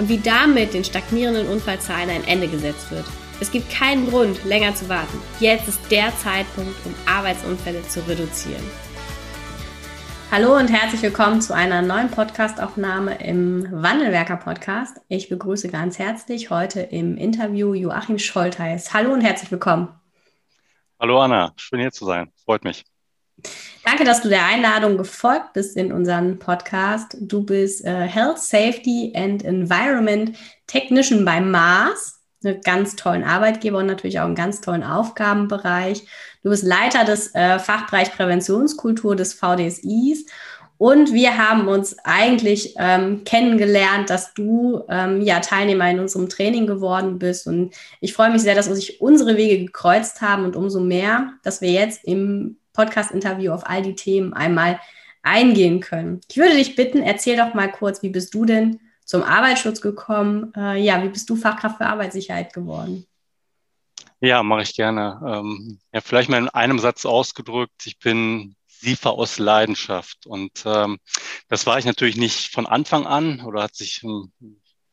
und wie damit den stagnierenden Unfallzahlen ein Ende gesetzt wird. Es gibt keinen Grund, länger zu warten. Jetzt ist der Zeitpunkt, um Arbeitsunfälle zu reduzieren. Hallo und herzlich willkommen zu einer neuen Podcastaufnahme im Wandelwerker Podcast. Ich begrüße ganz herzlich heute im Interview Joachim Scholtheis. Hallo und herzlich willkommen. Hallo Anna, schön hier zu sein. Freut mich. Danke, dass du der Einladung gefolgt bist in unseren Podcast. Du bist äh, Health, Safety and Environment Technician bei Mars, einen ganz tollen Arbeitgeber und natürlich auch einen ganz tollen Aufgabenbereich. Du bist Leiter des äh, Fachbereich Präventionskultur des VDSIs und wir haben uns eigentlich ähm, kennengelernt, dass du ähm, ja Teilnehmer in unserem Training geworden bist. Und ich freue mich sehr, dass sich unsere Wege gekreuzt haben und umso mehr, dass wir jetzt im Podcast-Interview auf all die Themen einmal eingehen können. Ich würde dich bitten, erzähl doch mal kurz, wie bist du denn zum Arbeitsschutz gekommen? Äh, ja, wie bist du Fachkraft für Arbeitssicherheit geworden? Ja, mache ich gerne. Ähm, ja, vielleicht mal in einem Satz ausgedrückt. Ich bin SIFA aus Leidenschaft. Und ähm, das war ich natürlich nicht von Anfang an oder hat sich im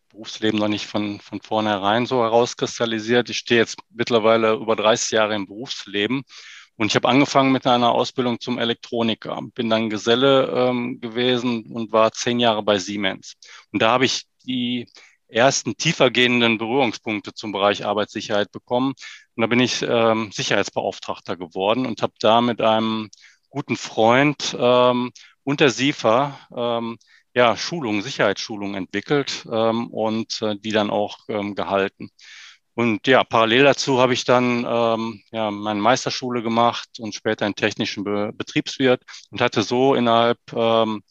Berufsleben noch nicht von, von vornherein so herauskristallisiert. Ich stehe jetzt mittlerweile über 30 Jahre im Berufsleben und ich habe angefangen mit einer Ausbildung zum Elektroniker, bin dann Geselle ähm, gewesen und war zehn Jahre bei Siemens. Und da habe ich die ersten tiefergehenden Berührungspunkte zum Bereich Arbeitssicherheit bekommen. Und da bin ich ähm, Sicherheitsbeauftragter geworden und habe da mit einem guten Freund ähm, unter SIFA ähm, ja, Schulungen, Sicherheitsschulungen entwickelt ähm, und äh, die dann auch ähm, gehalten. Und ja, parallel dazu habe ich dann ähm, ja, meine Meisterschule gemacht und später einen technischen Be Betriebswirt und hatte so innerhalb ähm,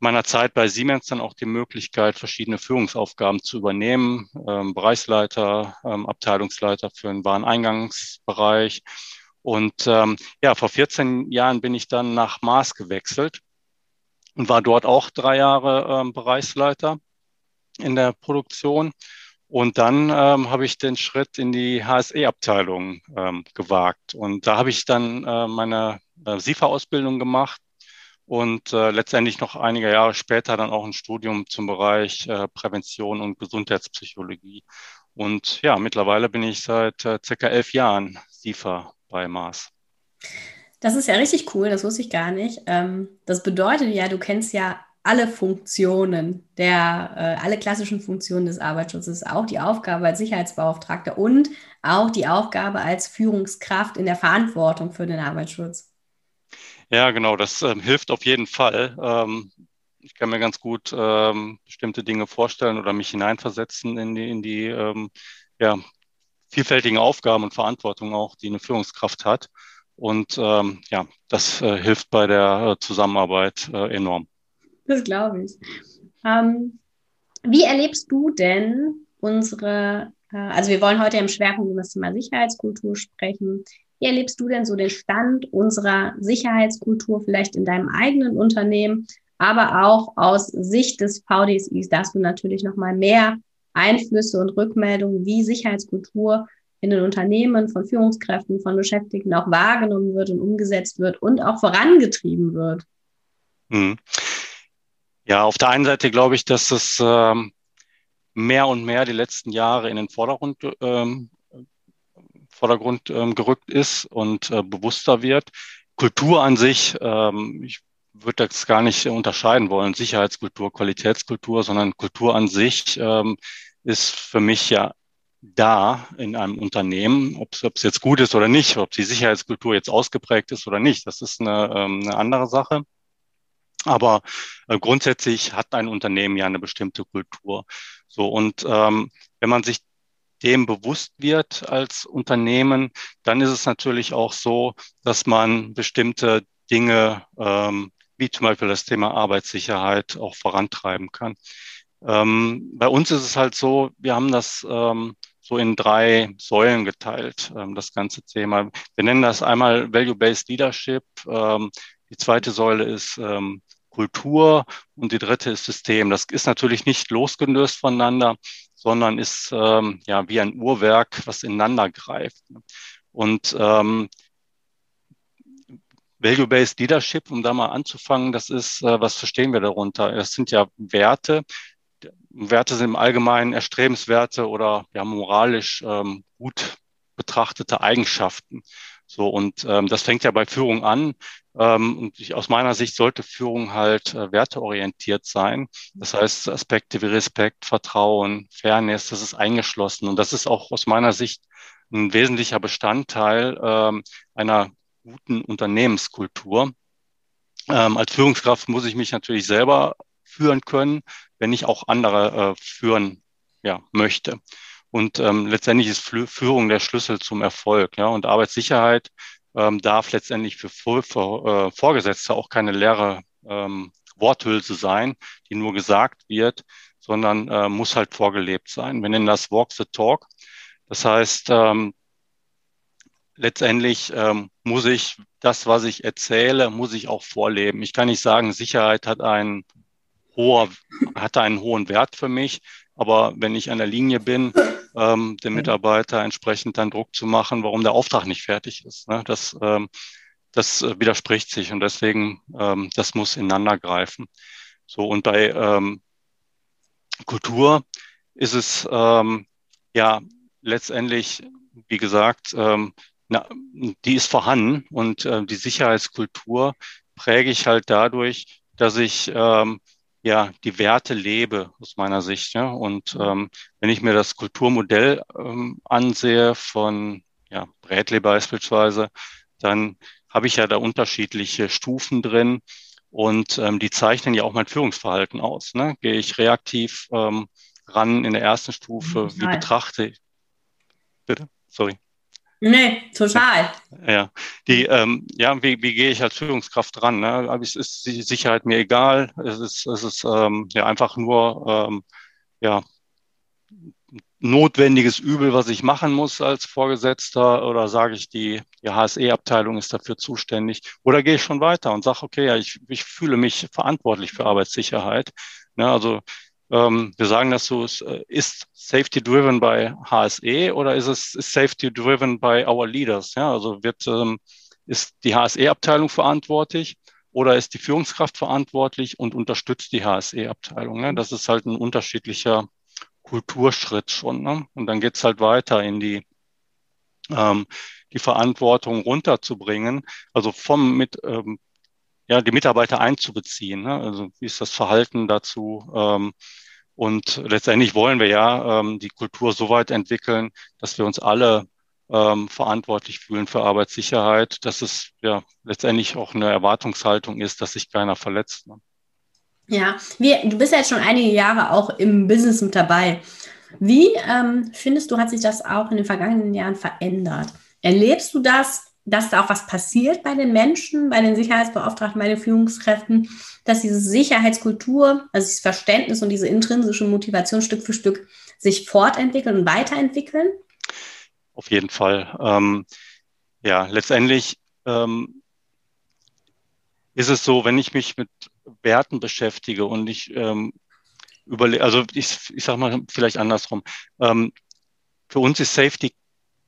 meiner Zeit bei Siemens dann auch die Möglichkeit, verschiedene Führungsaufgaben zu übernehmen. Ähm, Bereichsleiter, ähm, Abteilungsleiter für den Wareneingangsbereich. Und ähm, ja, vor 14 Jahren bin ich dann nach Mars gewechselt und war dort auch drei Jahre ähm, Bereichsleiter in der Produktion und dann ähm, habe ich den Schritt in die HSE-Abteilung ähm, gewagt. Und da habe ich dann äh, meine äh, SIFA-Ausbildung gemacht und äh, letztendlich noch einige Jahre später dann auch ein Studium zum Bereich äh, Prävention und Gesundheitspsychologie. Und ja, mittlerweile bin ich seit äh, circa elf Jahren SIFA bei Mars. Das ist ja richtig cool, das wusste ich gar nicht. Ähm, das bedeutet ja, du kennst ja alle Funktionen der, äh, alle klassischen Funktionen des Arbeitsschutzes, auch die Aufgabe als Sicherheitsbeauftragter und auch die Aufgabe als Führungskraft in der Verantwortung für den Arbeitsschutz. Ja, genau, das ähm, hilft auf jeden Fall. Ähm, ich kann mir ganz gut ähm, bestimmte Dinge vorstellen oder mich hineinversetzen in die, in die ähm, ja, vielfältigen Aufgaben und Verantwortung auch, die eine Führungskraft hat. Und ähm, ja, das äh, hilft bei der äh, Zusammenarbeit äh, enorm. Das glaube ich. Ähm, wie erlebst du denn unsere, äh, also wir wollen heute im Schwerpunkt über das Thema Sicherheitskultur sprechen. Wie erlebst du denn so den Stand unserer Sicherheitskultur vielleicht in deinem eigenen Unternehmen, aber auch aus Sicht des VDSIs? Da hast du natürlich nochmal mehr Einflüsse und Rückmeldungen, wie Sicherheitskultur in den Unternehmen von Führungskräften, von Beschäftigten auch wahrgenommen wird und umgesetzt wird und auch vorangetrieben wird. Ja, auf der einen Seite glaube ich, dass es ähm, mehr und mehr die letzten Jahre in den Vordergrund, ähm, Vordergrund ähm, gerückt ist und äh, bewusster wird. Kultur an sich, ähm, ich würde das gar nicht unterscheiden wollen, Sicherheitskultur, Qualitätskultur, sondern Kultur an sich ähm, ist für mich ja da in einem Unternehmen, ob es jetzt gut ist oder nicht, ob die Sicherheitskultur jetzt ausgeprägt ist oder nicht, das ist eine, ähm, eine andere Sache. Aber äh, grundsätzlich hat ein Unternehmen ja eine bestimmte Kultur. So und ähm, wenn man sich dem bewusst wird als Unternehmen, dann ist es natürlich auch so, dass man bestimmte Dinge, ähm, wie zum Beispiel das Thema Arbeitssicherheit, auch vorantreiben kann. Ähm, bei uns ist es halt so, wir haben das ähm, so in drei Säulen geteilt, ähm, das ganze Thema. Wir nennen das einmal Value-Based Leadership. Ähm, die zweite Säule ist ähm, Kultur und die dritte ist System. Das ist natürlich nicht losgelöst voneinander, sondern ist ähm, ja wie ein Uhrwerk, was ineinander greift. Und ähm, Value-Based Leadership, um da mal anzufangen, das ist, äh, was verstehen wir darunter? Das sind ja Werte. Werte sind im Allgemeinen Erstrebenswerte oder ja moralisch ähm, gut betrachtete Eigenschaften. So, und ähm, das fängt ja bei Führung an. Ähm, und ich, aus meiner Sicht sollte Führung halt äh, werteorientiert sein. Das heißt, Aspekte wie Respekt, Vertrauen, Fairness, das ist eingeschlossen. Und das ist auch aus meiner Sicht ein wesentlicher Bestandteil ähm, einer guten Unternehmenskultur. Ähm, als Führungskraft muss ich mich natürlich selber führen können, wenn ich auch andere äh, führen ja, möchte. Und ähm, letztendlich ist Führung der Schlüssel zum Erfolg. Ja? Und Arbeitssicherheit ähm, darf letztendlich für, für, für äh, Vorgesetzte auch keine leere ähm, Worthülse sein, die nur gesagt wird, sondern äh, muss halt vorgelebt sein. Wir nennen das Walk the Talk. Das heißt, ähm, letztendlich ähm, muss ich das, was ich erzähle, muss ich auch vorleben. Ich kann nicht sagen, Sicherheit hat einen hoher, hat einen hohen Wert für mich, aber wenn ich an der Linie bin, ähm, dem Mitarbeiter entsprechend dann Druck zu machen, warum der Auftrag nicht fertig ist, ne? das, ähm, das äh, widerspricht sich und deswegen, ähm, das muss ineinander greifen. So und bei ähm, Kultur ist es ähm, ja letztendlich, wie gesagt, ähm, na, die ist vorhanden und äh, die Sicherheitskultur präge ich halt dadurch, dass ich ähm, ja die Werte lebe aus meiner Sicht. Ja? Und ähm, wenn ich mir das Kulturmodell ähm, ansehe von ja, Bradley beispielsweise, dann habe ich ja da unterschiedliche Stufen drin und ähm, die zeichnen ja auch mein Führungsverhalten aus. Ne? Gehe ich reaktiv ähm, ran in der ersten Stufe, wie betrachte ich? Bitte? Sorry. Nee, total. Ja, die, ähm, ja, wie, wie gehe ich als Führungskraft ran? Ne? Aber es ist die Sicherheit mir egal. Es ist, es ist ähm, ja einfach nur ähm, ja notwendiges Übel, was ich machen muss als Vorgesetzter, oder sage ich, die, die HSE-Abteilung ist dafür zuständig, oder gehe ich schon weiter und sage, okay, ja, ich, ich fühle mich verantwortlich für Arbeitssicherheit. Ne? Also ähm, wir sagen das so, äh, ist Safety driven by HSE oder ist es ist Safety driven by our leaders? Ja, also wird, ähm, ist die HSE-Abteilung verantwortlich oder ist die Führungskraft verantwortlich und unterstützt die HSE-Abteilung? Ne? Das ist halt ein unterschiedlicher Kulturschritt schon. Ne? Und dann geht's halt weiter in die, ähm, die Verantwortung runterzubringen, also vom mit ähm, ja, die Mitarbeiter einzubeziehen. Ne? Also wie ist das Verhalten dazu? Ähm, und letztendlich wollen wir ja ähm, die Kultur so weit entwickeln, dass wir uns alle ähm, verantwortlich fühlen für Arbeitssicherheit, dass es ja letztendlich auch eine Erwartungshaltung ist, dass sich keiner verletzt. Ne? Ja, wir, du bist ja jetzt schon einige Jahre auch im Business mit dabei. Wie ähm, findest du, hat sich das auch in den vergangenen Jahren verändert? Erlebst du das dass da auch was passiert bei den Menschen, bei den Sicherheitsbeauftragten, bei den Führungskräften, dass diese Sicherheitskultur, also dieses Verständnis und diese intrinsische Motivation Stück für Stück sich fortentwickeln und weiterentwickeln? Auf jeden Fall. Ähm, ja, letztendlich ähm, ist es so, wenn ich mich mit Werten beschäftige und ich ähm, überlege, also ich, ich sage mal vielleicht andersrum. Ähm, für uns ist Safety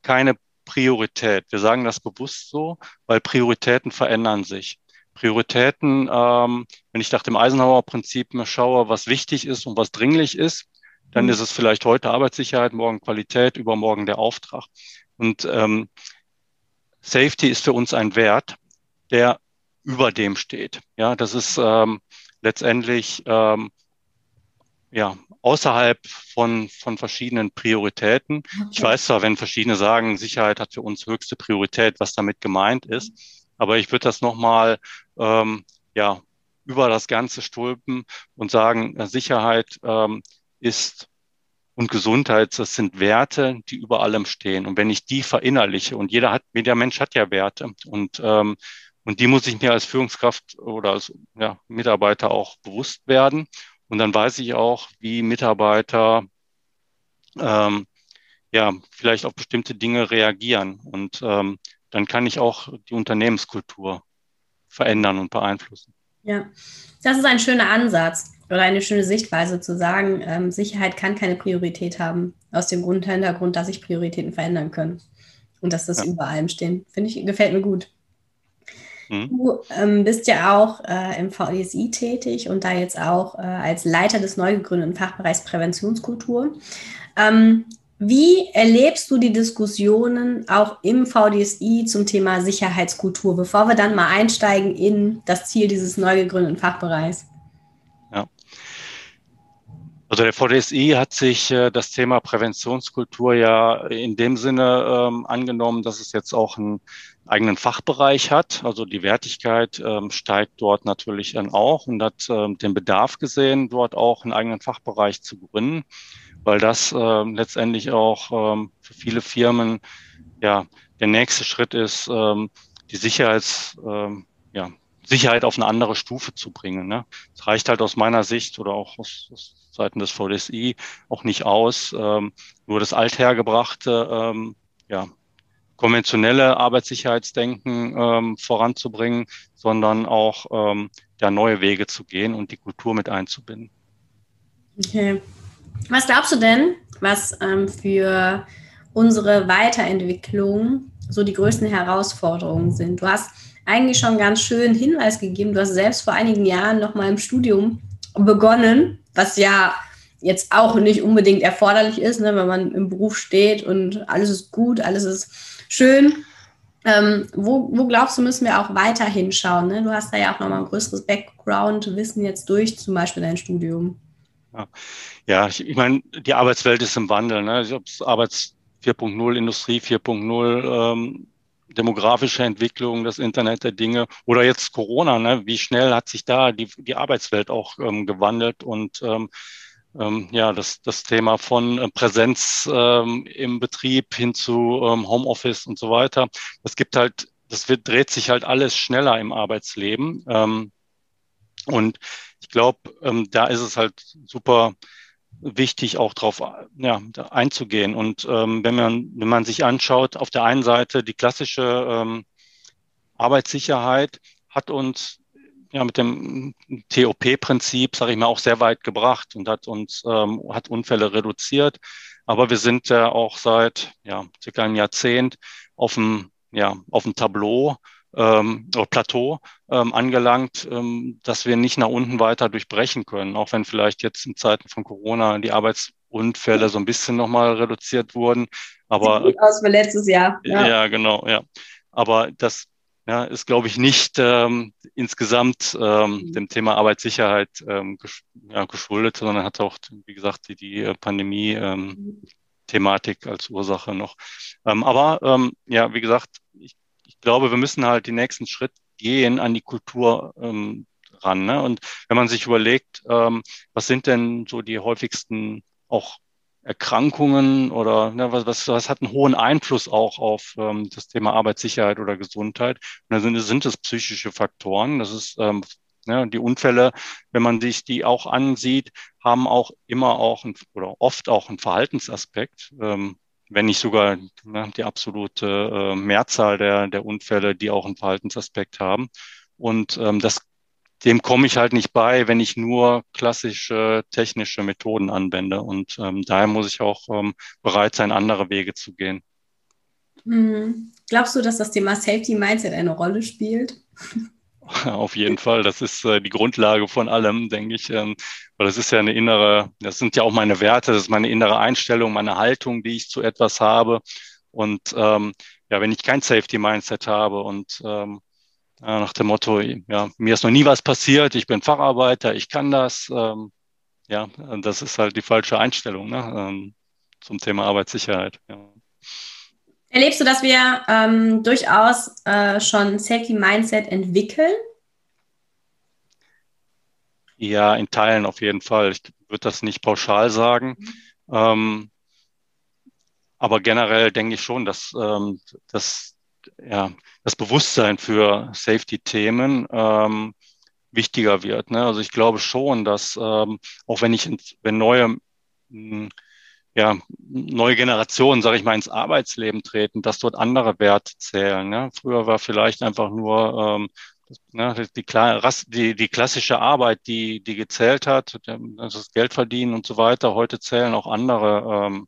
keine Priorität. Wir sagen das bewusst so, weil Prioritäten verändern sich. Prioritäten, ähm, wenn ich nach dem Eisenhower-Prinzip schaue, was wichtig ist und was dringlich ist, dann mhm. ist es vielleicht heute Arbeitssicherheit, morgen Qualität, übermorgen der Auftrag. Und ähm, Safety ist für uns ein Wert, der über dem steht. Ja, das ist ähm, letztendlich ähm, ja, außerhalb von, von verschiedenen Prioritäten. Okay. Ich weiß zwar, wenn verschiedene sagen, Sicherheit hat für uns höchste Priorität, was damit gemeint ist, aber ich würde das nochmal ähm, ja, über das Ganze stülpen und sagen, äh, Sicherheit ähm, ist und Gesundheit, das sind Werte, die über allem stehen. Und wenn ich die verinnerliche, und jeder hat, jeder Mensch hat ja Werte, und, ähm, und die muss ich mir als Führungskraft oder als ja, Mitarbeiter auch bewusst werden Und dann weiß ich auch, wie Mitarbeiter ähm, ja vielleicht auf bestimmte Dinge reagieren. Und ähm, dann kann ich auch die Unternehmenskultur verändern und beeinflussen. Ja, das ist ein schöner Ansatz oder eine schöne Sichtweise zu sagen, ähm, Sicherheit kann keine Priorität haben, aus dem Grund, Hintergrund, dass sich Prioritäten verändern können und dass das ja. über allem stehen. Finde ich, gefällt mir gut. Mhm. Du ähm, bist ja auch äh, im VDSI tätig und da jetzt auch äh, als Leiter des neu gegründeten Fachbereichs Präventionskultur. Ähm, wie erlebst du die Diskussionen auch im VDSI zum Thema Sicherheitskultur, bevor wir dann mal einsteigen in das Ziel dieses neu gegründeten Fachbereichs? Also der VDSI hat sich äh, das Thema Präventionskultur ja in dem Sinne ähm, angenommen, dass es jetzt auch einen eigenen Fachbereich hat. Also die Wertigkeit ähm, steigt dort natürlich dann auch und hat ähm, den Bedarf gesehen, dort auch einen eigenen Fachbereich zu gründen weil das äh, letztendlich auch ähm, für viele Firmen ja der nächste Schritt ist, ähm, die Sicherheits, ähm, ja, Sicherheit auf eine andere Stufe zu bringen. Ne? Es reicht halt aus meiner Sicht oder auch aus, aus Seiten des VDSI auch nicht aus, ähm, nur das althergebrachte, ähm, ja, konventionelle Arbeitssicherheitsdenken ähm, voranzubringen, sondern auch ähm, ja, neue Wege zu gehen und die Kultur mit einzubinden. Okay. Was glaubst du denn, was ähm, für unsere Weiterentwicklung so die größten Herausforderungen sind? Du hast eigentlich schon ganz schön Hinweis gegeben. Du hast selbst vor einigen Jahren noch mal im Studium begonnen, was ja jetzt auch nicht unbedingt erforderlich ist, ne, wenn man im Beruf steht und alles ist gut, alles ist schön. Ähm, wo, wo, glaubst du, müssen wir auch weiter hinschauen? Ne? Du hast da ja auch nochmal ein größeres Background-Wissen jetzt durch zum Beispiel dein Studium. Ja, ja ich, ich meine, die Arbeitswelt ist im Wandel. Ne? Ob es Arbeits 4.0, Industrie 4.0, ähm, demografische Entwicklung, das Internet der Dinge oder jetzt Corona, ne? wie schnell hat sich da die, die Arbeitswelt auch ähm, gewandelt und ähm, ähm, ja, das, das Thema von äh, Präsenz ähm, im Betrieb hin zu ähm, Homeoffice und so weiter. Das gibt halt, das wird, dreht sich halt alles schneller im Arbeitsleben. Ähm, und ich glaube, da ist es halt super wichtig, auch darauf ja, einzugehen. Und ähm, wenn, man, wenn man sich anschaut, auf der einen Seite die klassische ähm, Arbeitssicherheit hat uns ja mit dem TOP-Prinzip, sage ich mal, auch sehr weit gebracht und hat uns ähm, hat Unfälle reduziert. Aber wir sind ja auch seit ja circa einem Jahrzehnt auf dem ja auf dem Tableau ähm, Plateau ähm, angelangt, ähm, dass wir nicht nach unten weiter durchbrechen können, auch wenn vielleicht jetzt in Zeiten von Corona die Arbeitsunfälle so ein bisschen nochmal reduziert wurden. Aber Sieht gut aus für letztes Jahr. Ja, ja genau, ja. Aber das ja, ist, glaube ich, nicht ähm, insgesamt ähm, mhm. dem Thema Arbeitssicherheit ähm, gesch ja, geschuldet, sondern hat auch, wie gesagt, die, die äh, Pandemie ähm, mhm. Thematik als Ursache noch. Ähm, aber ähm, ja, wie gesagt, ich glaube, wir müssen halt den nächsten Schritt gehen an die Kultur ähm, ran. Ne? Und wenn man sich überlegt, ähm, was sind denn so die häufigsten auch Erkrankungen oder ne, was, was, was hat einen hohen Einfluss auch auf ähm, das Thema Arbeitssicherheit oder Gesundheit? Und da sind, sind es psychische Faktoren. Das ist ähm, ne, die Unfälle, wenn man sich die auch ansieht, haben auch immer auch ein, oder oft auch einen Verhaltensaspekt. Ähm, wenn nicht sogar ne, die absolute äh, Mehrzahl der, der Unfälle, die auch einen Verhaltensaspekt haben. Und ähm, das, dem komme ich halt nicht bei, wenn ich nur klassische technische Methoden anwende. Und ähm, daher muss ich auch ähm, bereit sein, andere Wege zu gehen. Mhm. Glaubst du, dass das Thema Safety Mindset eine Rolle spielt? Auf jeden Fall. Das ist äh, die Grundlage von allem, denke ich. Ähm, weil das ist ja eine innere, das sind ja auch meine Werte, das ist meine innere Einstellung, meine Haltung, die ich zu etwas habe. Und ähm, ja, wenn ich kein Safety-Mindset habe und ähm, nach dem Motto, ja, mir ist noch nie was passiert, ich bin Facharbeiter, ich kann das, ähm, ja, das ist halt die falsche Einstellung ne, ähm, zum Thema Arbeitssicherheit. Ja. Erlebst du, dass wir ähm, durchaus äh, schon Safety Mindset entwickeln? Ja, in Teilen auf jeden Fall. Ich würde das nicht pauschal sagen. Mhm. Ähm, aber generell denke ich schon, dass, ähm, dass ja, das Bewusstsein für Safety-Themen ähm, wichtiger wird. Ne? Also ich glaube schon, dass ähm, auch wenn ich, wenn neue, mh, hm, ja, neue Generationen, sage ich mal, ins Arbeitsleben treten, dass dort andere Werte zählen. Ne? Früher war vielleicht einfach nur ähm, ne, die, die, die klassische Arbeit, die, die gezählt hat, also das Geld verdienen und so weiter. Heute zählen auch andere ähm,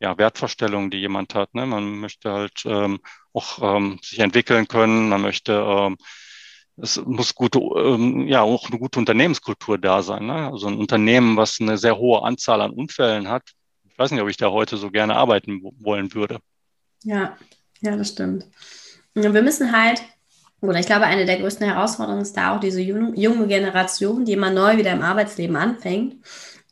ja, Wertvorstellungen, die jemand hat. Ne? Man möchte halt ähm, auch ähm, sich entwickeln können, man möchte ähm, es muss gute, ähm, ja, auch eine gute Unternehmenskultur da sein. Ne? Also ein Unternehmen, was eine sehr hohe Anzahl an Unfällen hat. Ich weiß nicht, ob ich da heute so gerne arbeiten wollen würde. Ja, ja, das stimmt. Wir müssen halt, oder ich glaube, eine der größten Herausforderungen ist da auch diese junge Generation, die immer neu wieder im Arbeitsleben anfängt,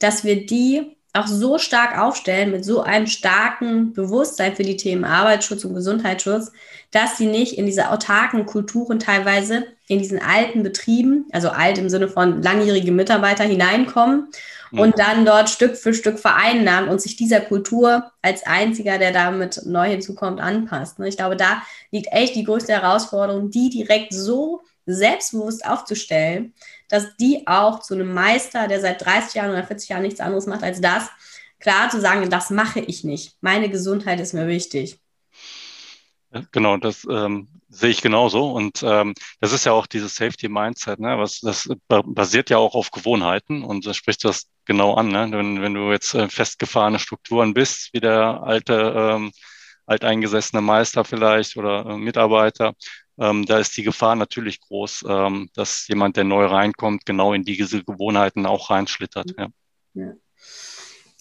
dass wir die auch so stark aufstellen, mit so einem starken Bewusstsein für die Themen Arbeitsschutz und Gesundheitsschutz, dass sie nicht in diese autarken Kulturen teilweise in diesen alten Betrieben, also alt im Sinne von langjährige Mitarbeiter hineinkommen mhm. und dann dort Stück für Stück vereinnahmen und sich dieser Kultur als einziger, der damit neu hinzukommt, anpasst. Ne? Ich glaube, da liegt echt die größte Herausforderung, die direkt so selbstbewusst aufzustellen, dass die auch zu einem Meister, der seit 30 Jahren oder 40 Jahren nichts anderes macht als das, klar zu sagen, das mache ich nicht. Meine Gesundheit ist mir wichtig. Genau, das ähm, sehe ich genauso. Und ähm, das ist ja auch dieses Safety Mindset, ne? Was das basiert ja auch auf Gewohnheiten und das spricht das genau an. Ne? Wenn, wenn du jetzt äh, festgefahrene Strukturen bist, wie der alte ähm, alteingesessene Meister vielleicht oder äh, Mitarbeiter, ähm, da ist die Gefahr natürlich groß, ähm, dass jemand, der neu reinkommt, genau in diese Gewohnheiten auch reinschlittert. Ja. ja.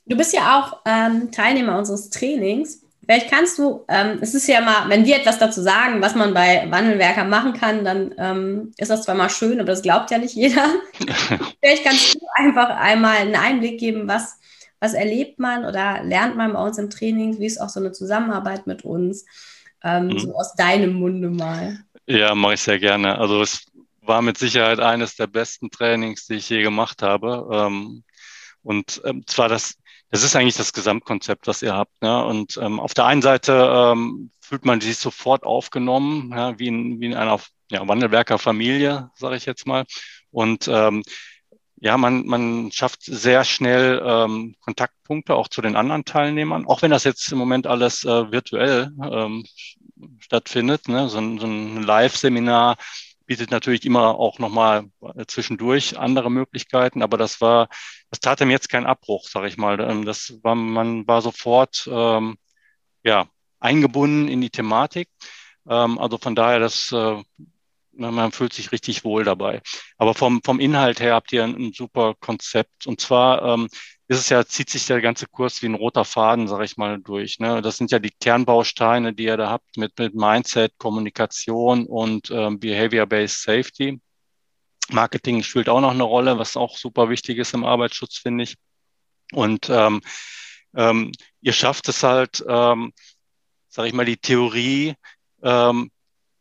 Du bist ja auch ähm, Teilnehmer unseres Trainings. Vielleicht kannst du, ähm, es ist ja mal, wenn wir etwas dazu sagen, was man bei Wandelwerker machen kann, dann ähm, ist das zwar mal schön, aber das glaubt ja nicht jeder. Vielleicht kannst du einfach einmal einen Einblick geben, was, was erlebt man oder lernt man bei uns im Training, wie ist auch so eine Zusammenarbeit mit uns, ähm, mhm. so aus deinem Munde mal. Ja, mache ich sehr gerne. Also es war mit Sicherheit eines der besten Trainings, die ich je gemacht habe. Ähm, und ähm, zwar das das ist eigentlich das Gesamtkonzept, was ihr habt. Ne? Und ähm, auf der einen Seite fühlt man sich sofort aufgenommen, ja, wie, in, wie in einer ja, Wandelwerker Familie, sage ich jetzt mal. Und ja, man, man schafft sehr schnell ähm, Kontaktpunkte auch zu den anderen Teilnehmern, auch wenn das jetzt im Moment alles äh, virtuell ähm, stattfindet. Ne? So, ein, so ein Live-Seminar bietet natürlich immer auch nochmal zwischendurch andere Möglichkeiten, aber das war, das tat ihm jetzt keinen Abbruch, sage ich mal. Ähm, das war, man war sofort ähm, ja, eingebunden in die Thematik. Ähm, also von daher, das, äh, man fühlt sich richtig wohl dabei. Aber vom, vom Inhalt her habt ihr ein, ein super Konzept. Und zwar ähm, ist es ja, zieht sich der ganze Kurs wie ein roter Faden, sage ich mal, durch. Ne? Das sind ja die Kernbausteine, die ihr da habt mit, mit Mindset, Kommunikation und ähm, Behavior-Based Safety. Marketing spielt auch noch eine Rolle, was auch super wichtig ist im Arbeitsschutz, finde ich. Und ähm, ähm, ihr schafft es halt, ähm, sage ich mal, die Theorie ähm,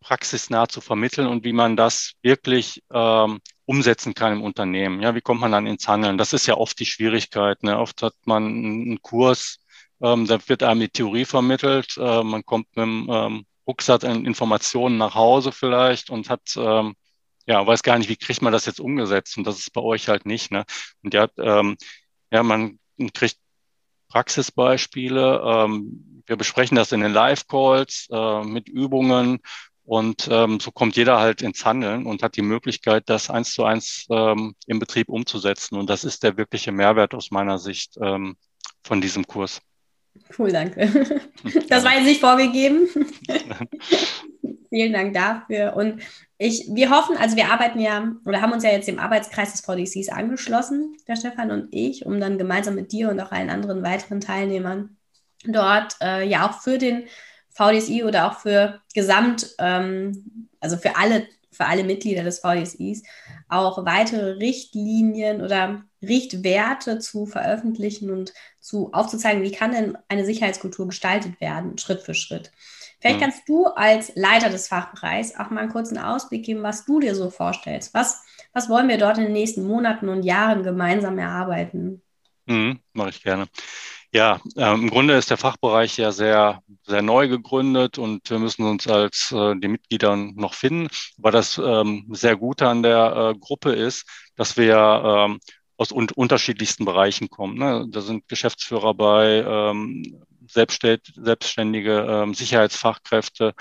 praxisnah zu vermitteln und wie man das wirklich ähm, umsetzen kann im Unternehmen. Ja, wie kommt man dann ins Handeln? Das ist ja oft die Schwierigkeit. Ne? Oft hat man einen Kurs, ähm, da wird einem die Theorie vermittelt, äh, man kommt mit dem ähm, Rucksack an Informationen nach Hause vielleicht und hat ähm, ja, weiß gar nicht, wie kriegt man das jetzt umgesetzt? Und das ist bei euch halt nicht. Ne? Und ja, ähm, ja, man kriegt Praxisbeispiele. Ähm, wir besprechen das in den Live-Calls äh, mit Übungen und ähm, so kommt jeder halt ins Handeln und hat die Möglichkeit, das eins zu eins ähm, im Betrieb umzusetzen. Und das ist der wirkliche Mehrwert aus meiner Sicht ähm, von diesem Kurs. Cool, danke. Das war jetzt nicht vorgegeben. Vielen Dank dafür. Und ich, wir hoffen, also wir arbeiten ja oder haben uns ja jetzt dem Arbeitskreis des VDCs angeschlossen, der Stefan und ich, um dann gemeinsam mit dir und auch allen anderen weiteren Teilnehmern dort äh, ja auch für den VDSI oder auch für Gesamt, ähm, also für alle, für alle Mitglieder des VDSIs, auch weitere Richtlinien oder Richtwerte zu veröffentlichen und zu aufzuzeigen, wie kann denn eine Sicherheitskultur gestaltet werden, Schritt für Schritt. Vielleicht mhm. kannst du als Leiter des Fachbereichs auch mal einen kurzen Ausblick geben, was du dir so vorstellst. Was, was wollen wir dort in den nächsten Monaten und Jahren gemeinsam erarbeiten? Mhm, Mache ich gerne. Ja, ähm, im Grunde ist der Fachbereich ja sehr, sehr neu gegründet und wir müssen uns als äh, die Mitglieder noch finden. Aber das ähm, sehr Gute an der äh, Gruppe ist, dass wir ähm, aus un unterschiedlichsten Bereichen kommen. Ne? Da sind Geschäftsführer bei, ähm, selbstständige ähm, Sicherheitsfachkräfte,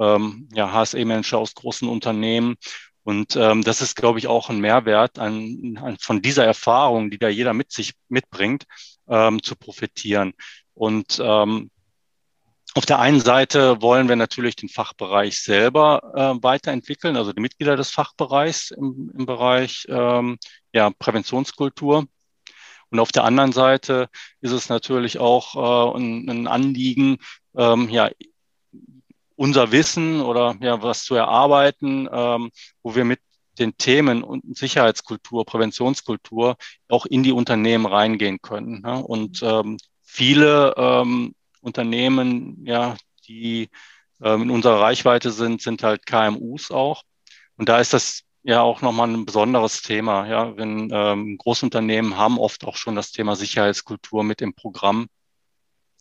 ähm, ja, HSE-Manager aus großen Unternehmen. Und ähm, das ist, glaube ich, auch ein Mehrwert an, an, von dieser Erfahrung, die da jeder mit sich mitbringt, ähm, zu profitieren. Und ähm, auf der einen Seite wollen wir natürlich den Fachbereich selber äh, weiterentwickeln, also die Mitglieder des Fachbereichs im, im Bereich ähm, ja, Präventionskultur. Und auf der anderen Seite ist es natürlich auch äh, ein, ein Anliegen, ähm, ja, unser Wissen oder ja, was zu erarbeiten, ähm, wo wir mit den Themen und Sicherheitskultur, Präventionskultur auch in die Unternehmen reingehen können. Ne? Und ähm, viele ähm, Unternehmen, ja, die ähm, in unserer Reichweite sind, sind halt KMUs auch. Und da ist das ja auch nochmal ein besonderes Thema. Ja, wenn ähm, Großunternehmen haben oft auch schon das Thema Sicherheitskultur mit im Programm.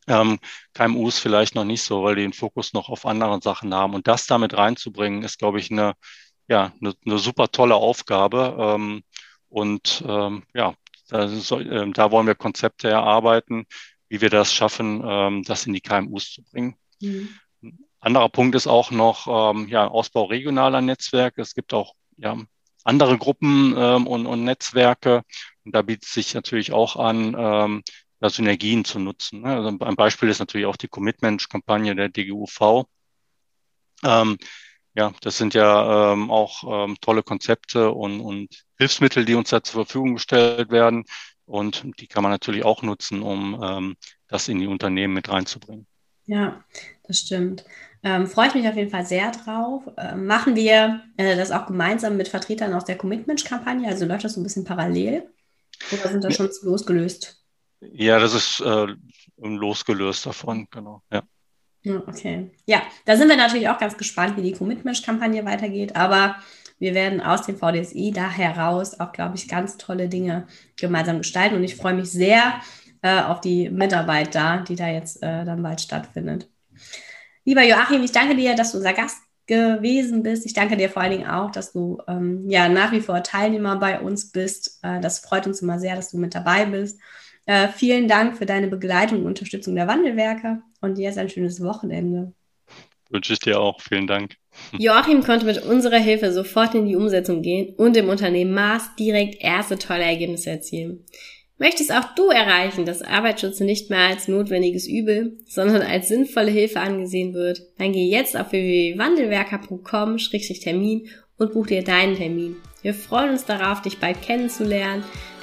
Ähm, KMUs vielleicht noch nicht so, weil die den Fokus noch auf anderen Sachen haben. Und das damit reinzubringen, ist, glaube ich, eine ja, eine, eine super tolle Aufgabe. Ähm, und ähm, ja, da, soll, äh, da wollen wir Konzepte erarbeiten, wie wir das schaffen, ähm, das in die KMUs zu bringen. Mhm. Anderer Punkt ist auch noch ähm, ja, Ausbau regionaler Netzwerke. Es gibt auch ja, andere Gruppen ähm, und, und Netzwerke. Und da bietet sich natürlich auch an, ähm, Synergien zu nutzen. Ne? Also ein Beispiel ist natürlich auch die Commitment-Kampagne der DGUV. Ja, das sind ja ähm, auch ähm, tolle Konzepte und, und Hilfsmittel, die uns da zur Verfügung gestellt werden. Und die kann man natürlich auch nutzen, um ähm, das in die Unternehmen mit reinzubringen. Ja, das stimmt. Ähm, freue ich mich auf jeden Fall sehr drauf. Ähm, machen wir äh, das auch gemeinsam mit Vertretern aus der Commitment-Kampagne? Also läuft das so ein bisschen parallel? Oder sind da schon losgelöst? Ja, das ist äh, losgelöst davon, genau. Ja. Okay. Ja, da sind wir natürlich auch ganz gespannt, wie die Commitment-Kampagne weitergeht. Aber wir werden aus dem VDSI da heraus auch, glaube ich, ganz tolle Dinge gemeinsam gestalten. Und ich freue mich sehr äh, auf die Mitarbeit da, die da jetzt äh, dann bald stattfindet. Lieber Joachim, ich danke dir, dass du unser Gast gewesen bist. Ich danke dir vor allen Dingen auch, dass du ähm, ja nach wie vor Teilnehmer bei uns bist. Äh, das freut uns immer sehr, dass du mit dabei bist. Äh, vielen Dank für deine Begleitung und Unterstützung der Wandelwerker und jetzt ein schönes Wochenende. Wünsche ich dir auch. Vielen Dank. Joachim konnte mit unserer Hilfe sofort in die Umsetzung gehen und im Unternehmen Mars direkt erste tolle Ergebnisse erzielen. Möchtest auch du erreichen, dass Arbeitsschutz nicht mehr als notwendiges Übel, sondern als sinnvolle Hilfe angesehen wird, dann geh jetzt auf www.wandelwerker.com-termin und buch dir deinen Termin. Wir freuen uns darauf, dich bald kennenzulernen